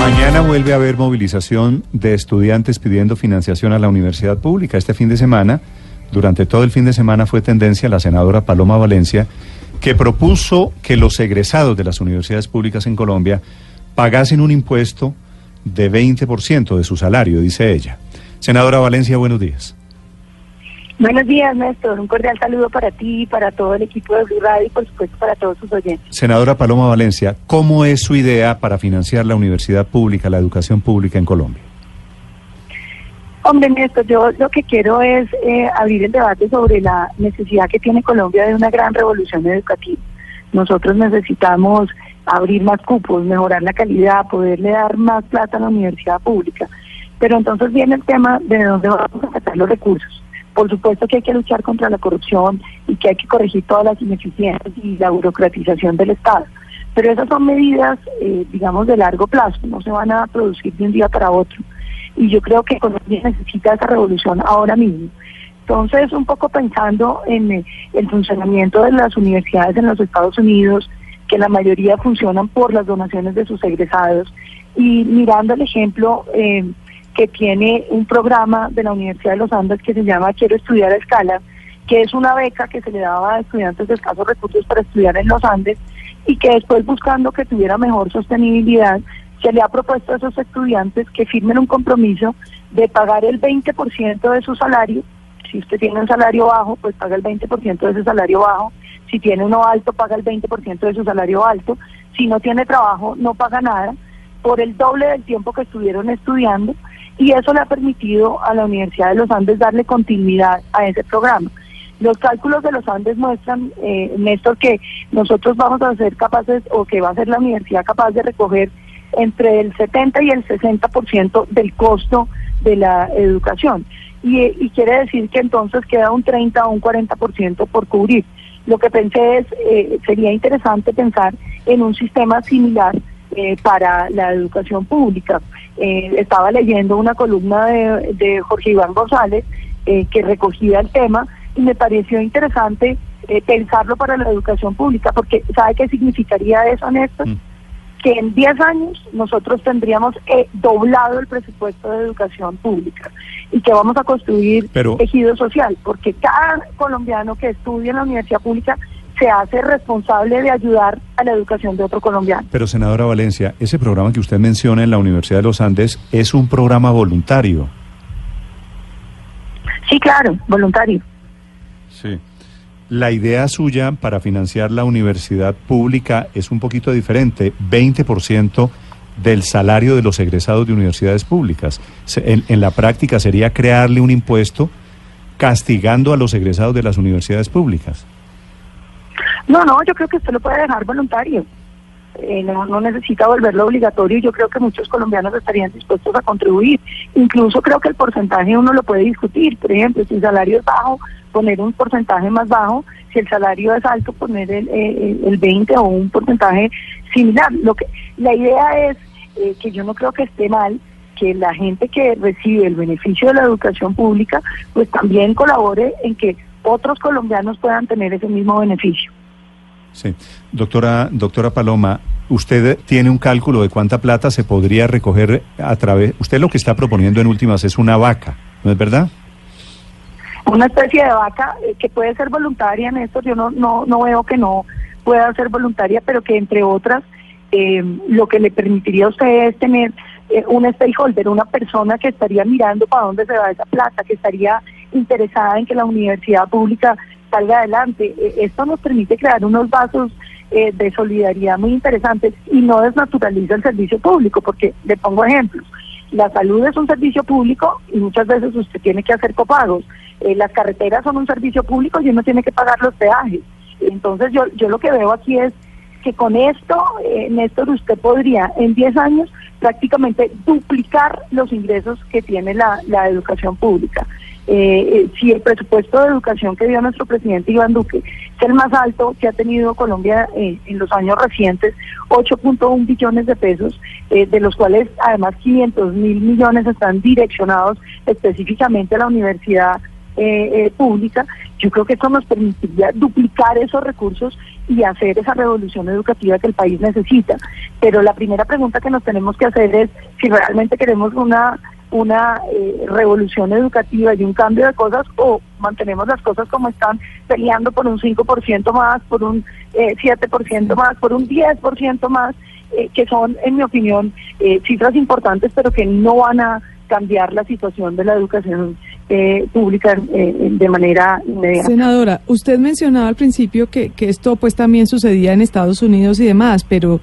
Mañana vuelve a haber movilización de estudiantes pidiendo financiación a la universidad pública. Este fin de semana, durante todo el fin de semana, fue tendencia la senadora Paloma Valencia, que propuso que los egresados de las universidades públicas en Colombia pagasen un impuesto de 20% de su salario, dice ella. Senadora Valencia, buenos días. Buenos días, Néstor. Un cordial saludo para ti, para todo el equipo de Blue Radio y, por supuesto, para todos sus oyentes. Senadora Paloma Valencia, ¿cómo es su idea para financiar la universidad pública, la educación pública en Colombia? Hombre, Néstor, yo lo que quiero es eh, abrir el debate sobre la necesidad que tiene Colombia de una gran revolución educativa. Nosotros necesitamos abrir más cupos, mejorar la calidad, poderle dar más plata a la universidad pública. Pero entonces viene el tema de dónde vamos a sacar los recursos. Por supuesto que hay que luchar contra la corrupción y que hay que corregir todas las ineficiencias y la burocratización del Estado. Pero esas son medidas, eh, digamos, de largo plazo, no se van a producir de un día para otro. Y yo creo que Colombia necesita esa revolución ahora mismo. Entonces, un poco pensando en eh, el funcionamiento de las universidades en los Estados Unidos, que la mayoría funcionan por las donaciones de sus egresados, y mirando el ejemplo eh, que tiene un programa de la Universidad de los Andes que se llama Quiero estudiar a escala, que es una beca que se le daba a estudiantes de escasos recursos para estudiar en los Andes y que después buscando que tuviera mejor sostenibilidad, se le ha propuesto a esos estudiantes que firmen un compromiso de pagar el 20% de su salario. Si usted tiene un salario bajo, pues paga el 20% de ese salario bajo. Si tiene uno alto, paga el 20% de su salario alto. Si no tiene trabajo, no paga nada por el doble del tiempo que estuvieron estudiando y eso le ha permitido a la Universidad de los Andes darle continuidad a ese programa. Los cálculos de los Andes muestran, eh, Néstor, que nosotros vamos a ser capaces, o que va a ser la universidad capaz de recoger entre el 70 y el 60% del costo de la educación. Y, quiere decir que entonces queda un 30 o un 40% por cubrir. Lo que pensé es, eh, sería interesante pensar en un sistema similar eh, para la educación pública. Eh, estaba leyendo una columna de, Jorge Iván González eh, que recogía el tema y me pareció interesante eh, pensarlo para la educación pública, porque ¿sabe qué significaría eso, Néstor? Mm. Que en 10 años nosotros tendríamos doblado el presupuesto de educación pública y que vamos a construir tejido social, porque cada colombiano que estudia en la universidad pública se hace responsable de ayudar a la educación de otro colombiano. Pero senadora Valencia, ese programa que usted menciona en la Universidad de los Andes es un programa voluntario. Sí, claro, voluntario. Sí. La idea suya para financiar la universidad pública es un poquito diferente, 20% del salario de los egresados de universidades públicas. En, en la práctica sería crearle un impuesto castigando a los egresados de las universidades públicas. No, no, yo creo que usted lo puede dejar voluntario. Eh, no, no necesita volverlo obligatorio y yo creo que muchos colombianos estarían dispuestos a contribuir. Incluso creo que el porcentaje uno lo puede discutir. Por ejemplo, si el salario es bajo, poner un porcentaje más bajo. Si el salario es alto, poner el, eh, el 20 o un porcentaje similar. Lo que La idea es eh, que yo no creo que esté mal que la gente que recibe el beneficio de la educación pública, pues también colabore en que otros colombianos puedan tener ese mismo beneficio. Sí. Doctora, doctora Paloma, usted tiene un cálculo de cuánta plata se podría recoger a través... Usted lo que está proponiendo en últimas es una vaca, ¿no es verdad? Una especie de vaca eh, que puede ser voluntaria en yo no, no, no veo que no pueda ser voluntaria, pero que entre otras eh, lo que le permitiría a usted es tener eh, un stakeholder, una persona que estaría mirando para dónde se va esa plata, que estaría interesada en que la universidad pública salga adelante. E, esto nos permite crear unos vasos eh, de solidaridad muy interesantes y no desnaturaliza el servicio público, porque le pongo ejemplos. La salud es un servicio público y muchas veces usted tiene que hacer copagos. Eh, las carreteras son un servicio público y uno tiene que pagar los peajes. Entonces yo, yo lo que veo aquí es que con esto, eh, Néstor, usted podría en 10 años prácticamente duplicar los ingresos que tiene la, la educación pública. Eh, eh, si el presupuesto de educación que dio nuestro presidente Iván Duque es el más alto que ha tenido Colombia eh, en los años recientes, 8.1 billones de pesos, de los cuales además 500 mil millones están direccionados específicamente a la universidad pública, Yo creo que esto nos permitiría duplicar esos recursos y hacer esa revolución educativa que el país necesita. Pero la primera pregunta que nos tenemos que hacer es si realmente queremos una una eh, revolución educativa y un cambio de cosas o mantenemos las cosas como están peleando por un 5% más, por un eh, 7% más, por un 10% más, eh, que son, en mi opinión, eh, cifras importantes, pero que no van a cambiar la situación de la educación eh, pública de manera inmediata. Senadora, usted mencionaba al principio que, que esto pues también sucedía en Estados Unidos y demás, pero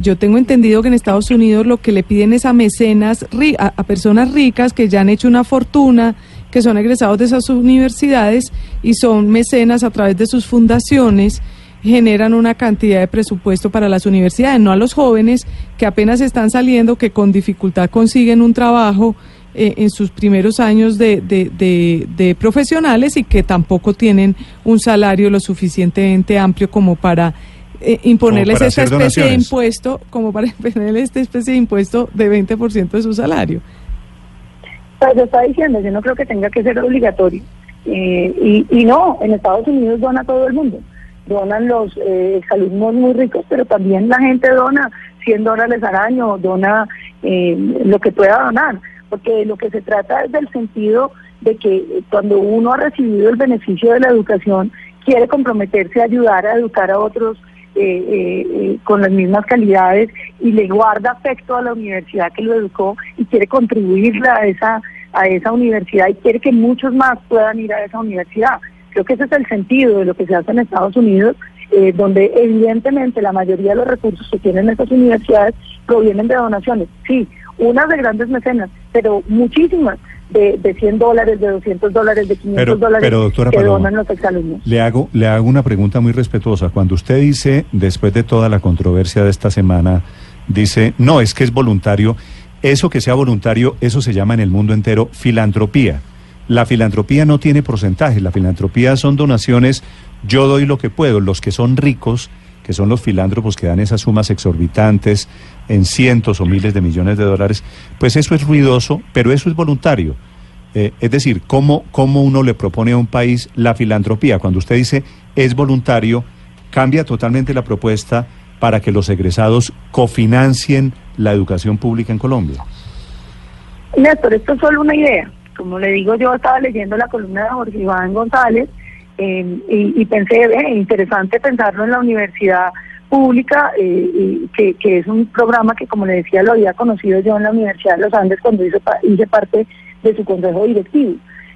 yo tengo entendido que en Estados Unidos lo que le piden es a mecenas, a, personas ricas que ya han hecho una fortuna, que son egresados de esas universidades y son mecenas a través de sus fundaciones generan una cantidad de presupuesto para las universidades, no a los jóvenes que apenas están saliendo, que con dificultad consiguen un trabajo eh, en sus primeros años de, de, profesionales y que tampoco tienen un salario lo suficientemente amplio como para eh, imponerles esta especie de impuesto, como para imponerles esta especie de impuesto de 20% de su salario. Pues está diciendo, yo no creo que tenga que ser obligatorio. Eh, y, y no, en Estados Unidos dona todo el mundo. Donan los eh, alumnos muy ricos, pero también la gente dona 100 dólares al año, dona eh, lo que pueda donar. Porque lo que se trata es del sentido de que cuando uno ha recibido el beneficio de la educación, quiere comprometerse a ayudar a educar a otros eh, eh, con las mismas calidades y le guarda afecto a la universidad que lo educó y quiere contribuirle a esa, a esa universidad y quiere que muchos más puedan ir a esa universidad. Creo que ese es el sentido de lo que se hace en Estados Unidos, eh, donde evidentemente la mayoría de los recursos que tienen estas universidades provienen de donaciones. Sí, unas de grandes mecenas, pero muchísimas de, de 100 dólares, de 200 dólares, de 500 dólares que donan los exalumnos. Le hago, le hago una pregunta muy respetuosa. Cuando usted dice, después de toda la controversia de esta semana, dice, no, es que es voluntario, eso que sea voluntario, eso se llama en el mundo entero filantropía. La filantropía no tiene porcentaje, la filantropía son donaciones, yo doy lo que puedo, los que son ricos que son los filántropos que dan esas sumas exorbitantes en cientos o miles de millones de dólares, pues eso es ruidoso, pero eso es voluntario. Eh, es decir, ¿cómo, ¿cómo uno le propone a un país la filantropía? Cuando usted dice es voluntario, cambia totalmente la propuesta para que los egresados cofinancien la educación pública en Colombia. Néstor, esto es solo una idea. Como le digo, yo estaba leyendo la columna de Jorge Iván González eh, y, pensé, eh, interesante pensarlo en la universidad pública, eh, que, que, es un programa que, como le decía, lo había conocido yo en la Universidad de los Andes cuando hice, hice parte de su consejo directivo.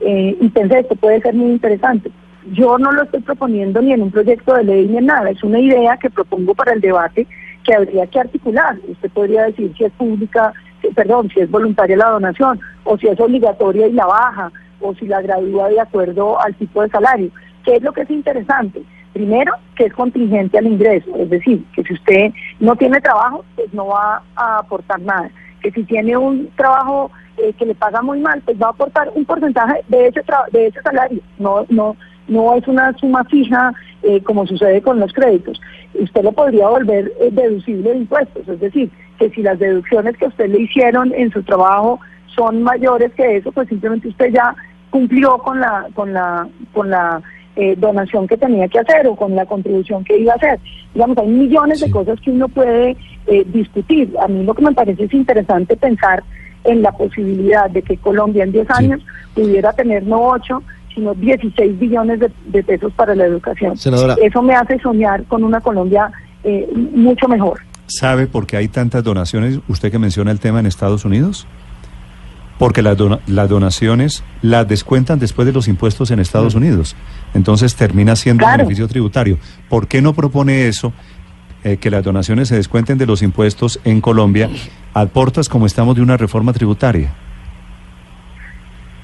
Eh, y pensé, esto puede ser muy interesante. Yo no lo estoy proponiendo ni en un proyecto de ley ni en nada, es una idea que propongo para el debate que habría que articular. Usted podría decir si es pública, perdón, si es voluntaria la donación, o si es obligatoria y la baja, o si la gradúa de acuerdo al tipo de salario. ¿Qué es lo que es interesante? Primero, que es contingente al ingreso, es decir, que si usted no tiene trabajo, pues no va a aportar nada. Que si tiene un trabajo eh, que le paga muy mal, pues va a aportar un porcentaje de ese de ese salario. No, no, no es una suma fija eh, como sucede con los créditos. Usted lo podría volver eh, deducible de impuestos, es decir, que si las deducciones que usted le hicieron en su trabajo son mayores que eso, pues simplemente usted ya cumplió con la con la con la eh, donación que tenía que hacer o con la contribución que iba a hacer. Digamos, hay millones de cosas que uno puede eh, discutir. A mí lo que me parece es interesante pensar en la posibilidad de que Colombia en 10 años pudiera tener no 8, sino 16 billones de, pesos para la educación. Eso me hace soñar con una Colombia eh, mucho mejor. ¿Sabe por qué hay tantas donaciones? Usted que menciona el tema en Estados Unidos porque las, las donaciones las descuentan después de los impuestos en Estados. Unidos. Entonces termina siendo un beneficio tributario. ¿Por qué no propone eso? Eh, que las donaciones se descuenten de los impuestos en Colombia, aportas como estamos de una reforma tributaria.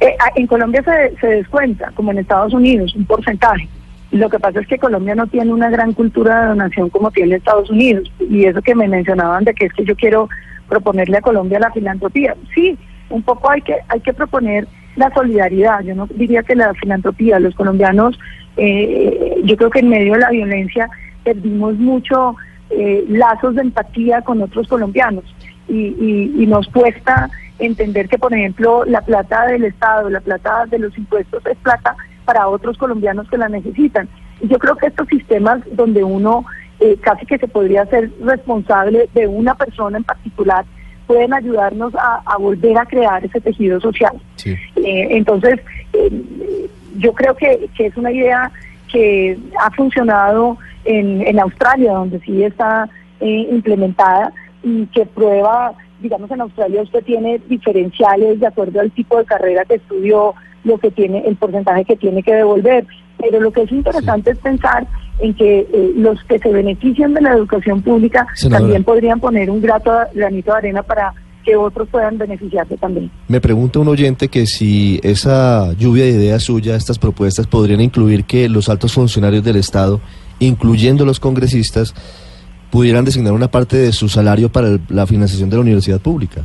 Eh, en Colombia se, se descuenta, como en Estados Unidos, un porcentaje. Lo que pasa es que Colombia no tiene una gran cultura de donación como tiene Estados Unidos. Y eso que me mencionaban de que es que yo quiero proponerle a Colombia la filantropía. Sí, un poco hay que, hay que proponer la solidaridad. Yo no diría que la filantropía, los colombianos, eh, yo creo que en medio de la violencia perdimos mucho eh, lazos de empatía con otros colombianos y, y, nos cuesta entender que, por ejemplo, la plata del Estado, la plata de los impuestos es plata para otros colombianos que la necesitan. Y yo creo que estos sistemas donde uno eh, casi que se podría ser responsable de una persona en particular pueden ayudarnos a, volver a crear ese tejido social. Eh, entonces, eh, yo creo que, que, es una idea que ha funcionado en, en Australia, donde sí está implementada y que prueba, digamos, en Australia usted tiene diferenciales de acuerdo al tipo de carrera que estudió, lo que tiene, el porcentaje que tiene que devolver. Pero lo que es interesante es pensar en que eh, los que se benefician de la educación pública también podrían poner un grato granito de arena para que otros puedan beneficiarse también. Me pregunta un oyente que si esa lluvia de ideas suya, estas propuestas podrían incluir que los altos funcionarios del Estado, incluyendo los congresistas, pudieran designar una parte de su salario para la financiación de la universidad pública.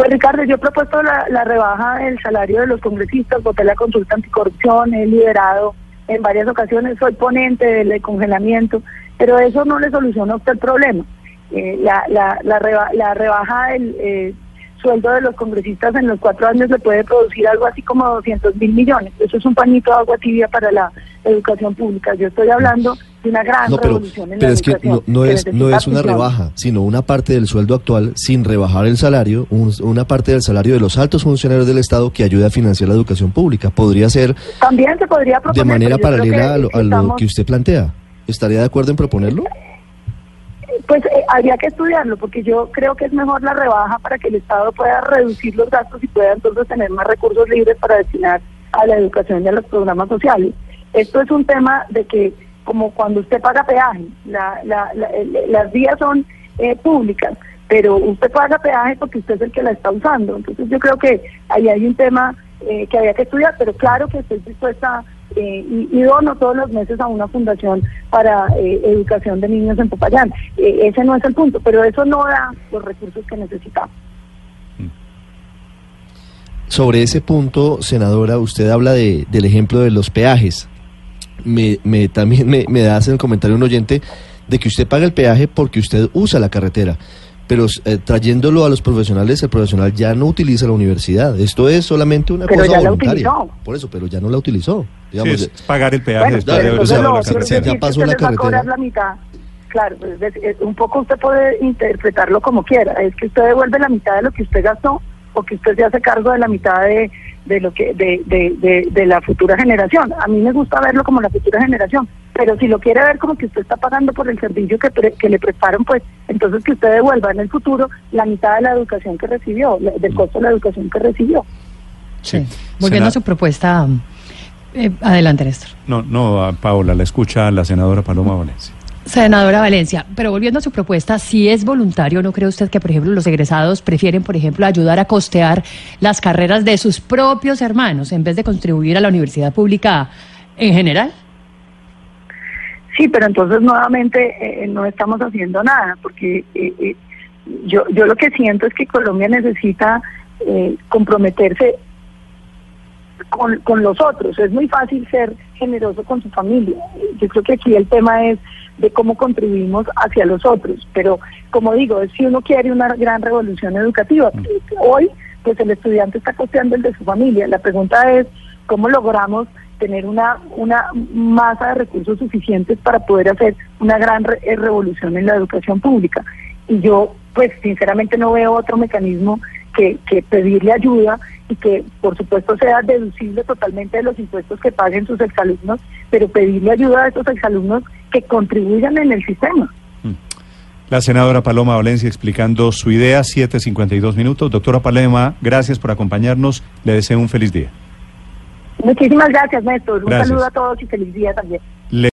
Pues Ricardo, yo he propuesto la, la rebaja del salario de los congresistas, voté la consulta anticorrupción, he liderado en varias ocasiones, soy ponente del congelamiento, pero eso no le soluciona a usted el problema. Eh, la, la, la, rebaja del eh, sueldo de los congresistas en los cuatro años le puede producir algo así como 200 mil millones. Eso es un pañito de agua tibia para la educación pública. Yo estoy hablando de una gran revolución en pero la es que no, es, no es una rebaja, sino una parte del sueldo actual sin rebajar el salario, una parte del salario de los altos funcionarios del Estado que ayuda a financiar la educación pública. Podría ser También se podría de manera paralela a, lo, que usted plantea. ¿Estaría de acuerdo en proponerlo? Pues eh, habría que estudiarlo, porque yo creo que es mejor la rebaja para que el Estado pueda reducir los gastos y pueda entonces tener más recursos libres para destinar a la educación y a los programas sociales. Esto es un tema de que como cuando usted paga peaje, las vías son eh, públicas, pero usted paga peaje porque usted es el que la está usando. Entonces yo creo que ahí hay un tema eh, que había que estudiar, pero claro que estoy dispuesta eh, y, dono todos los meses a una fundación para educación de niños en Popayán. ese no es el punto, pero eso no da los recursos que necesitamos. Sobre ese punto, senadora, usted habla de, del ejemplo de los peajes me, me también me, me hace el comentario un oyente de que usted paga el peaje porque usted usa la carretera. Pero eh, trayéndolo a los profesionales, el profesional ya no utiliza la universidad. Esto es solamente una cosa voluntaria. Por eso, pero ya no la utilizó. Digamos, pagar el peaje después de la carretera. Ya pasó la carretera. La mitad. Claro, pues, un poco usted puede interpretarlo como quiera. Es que usted devuelve la mitad de lo que usted gastó o que usted se hace cargo de la mitad de, de lo que de, de, de, la futura generación. A mí me gusta verlo como la futura generación, pero si lo quiere ver como que usted está pagando por el servicio que, que le prestaron, pues entonces que usted devuelva en el futuro la mitad de la educación que recibió, del costo de la educación que recibió. Sí. Volviendo a su propuesta, eh, adelante, Néstor. No, no, Paola, la escucha la senadora Paloma Valencia. Senadora Valencia, pero volviendo a su propuesta, si es voluntario, ¿no cree usted que, por ejemplo, los egresados prefieren, por ejemplo, ayudar a costear las carreras de sus propios hermanos en vez de contribuir a la universidad pública en general? Sí, pero entonces nuevamente eh, no estamos haciendo nada, porque eh, eh, yo, yo lo que siento es que Colombia necesita comprometerse con, con los otros. Es muy fácil ser generoso con su familia. Yo creo que aquí el tema es de cómo contribuimos hacia los otros. Pero, como digo, si uno quiere una gran revolución educativa, mm. hoy, pues el estudiante está costeando el de su familia. La pregunta es, ¿cómo logramos tener una, una masa de recursos suficientes para poder hacer una gran eh, revolución en la educación pública? Y yo, pues, sinceramente no veo otro mecanismo que, que pedirle ayuda y que por supuesto sea deducible totalmente de los impuestos que paguen sus exalumnos, pero pedirle ayuda a esos exalumnos que contribuyan en el sistema. Mm. La senadora Paloma Valencia explicando su idea, 7.52 minutos. Doctora Palema, gracias por acompañarnos. Le deseo un feliz día. Muchísimas gracias, Néstor. Un saludo a todos y feliz día también.